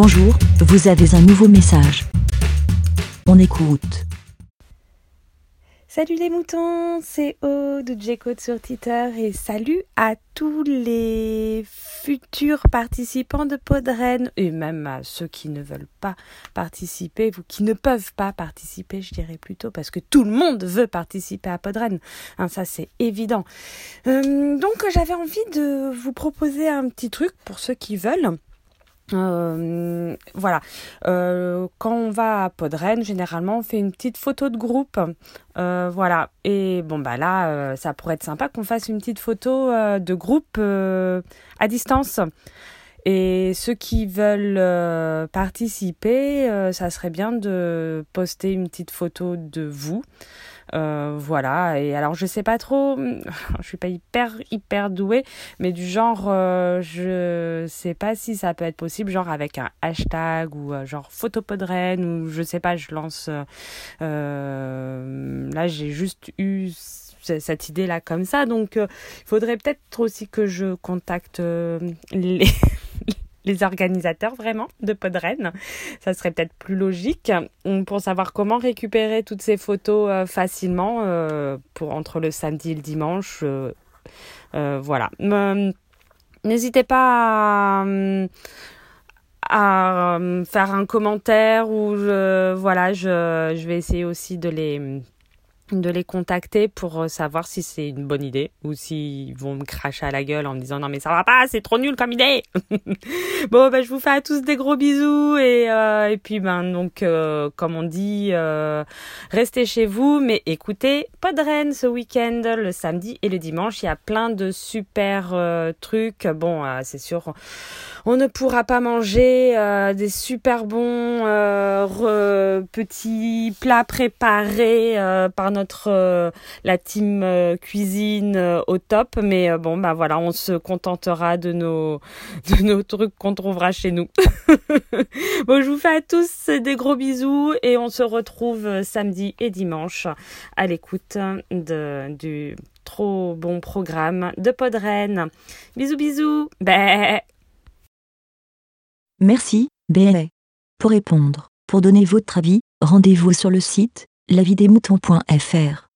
Bonjour, vous avez un nouveau message. On écoute. Salut les moutons, c'est Aude de J-Code sur Twitter et salut à tous les futurs participants de Podren et même à ceux qui ne veulent pas participer ou qui ne peuvent pas participer, je dirais plutôt, parce que tout le monde veut participer à Podren. Hein, ça c'est évident. Euh, donc j'avais envie de vous proposer un petit truc pour ceux qui veulent. Euh, voilà. Euh, quand on va à Podren, généralement, on fait une petite photo de groupe. Euh, voilà. Et bon, bah là, euh, ça pourrait être sympa qu'on fasse une petite photo euh, de groupe à distance. Et ceux qui veulent participer, ça serait bien de poster une petite photo de vous. Euh, voilà. Et alors, je sais pas trop, je suis pas hyper, hyper douée, mais du genre, euh, je sais pas si ça peut être possible, genre avec un hashtag ou euh, genre photopodren ou je sais pas, je lance. là, j'ai juste eu cette idée là comme ça donc il faudrait peut-être aussi que je contacte les organisateurs vraiment de Podren. Ça serait peut-être plus logique pour savoir comment récupérer toutes ces photos euh, facilement euh, pour entre le samedi et le dimanche. Euh, voilà. N'hésitez pas à, faire un commentaire ou voilà, je vais essayer aussi de les de les contacter pour euh, savoir si c'est une bonne idée ou s'ils vont me cracher à la gueule en me disant non mais ça va pas, c'est trop nul comme idée. bon ben je vous fais à tous des gros bisous et euh, et puis ben donc euh, comme on dit restez chez vous mais écoutez Podren ce week-end le samedi et le dimanche il y a plein de super trucs bon c'est sûr on ne pourra pas manger des super bons petits plats préparés par notre euh, la team euh, cuisine euh, au top. Mais bon bah voilà on se contentera de nos de nos trucs qu'on trouvera chez nous. Bon je vous fais à tous des gros bisous et on se retrouve samedi et dimanche à l'écoute de du trop bon programme de Podren. Bisous bisous. Bah. merci bé pour répondre pour donner votre avis rendez-vous sur le site lavidemouton.fr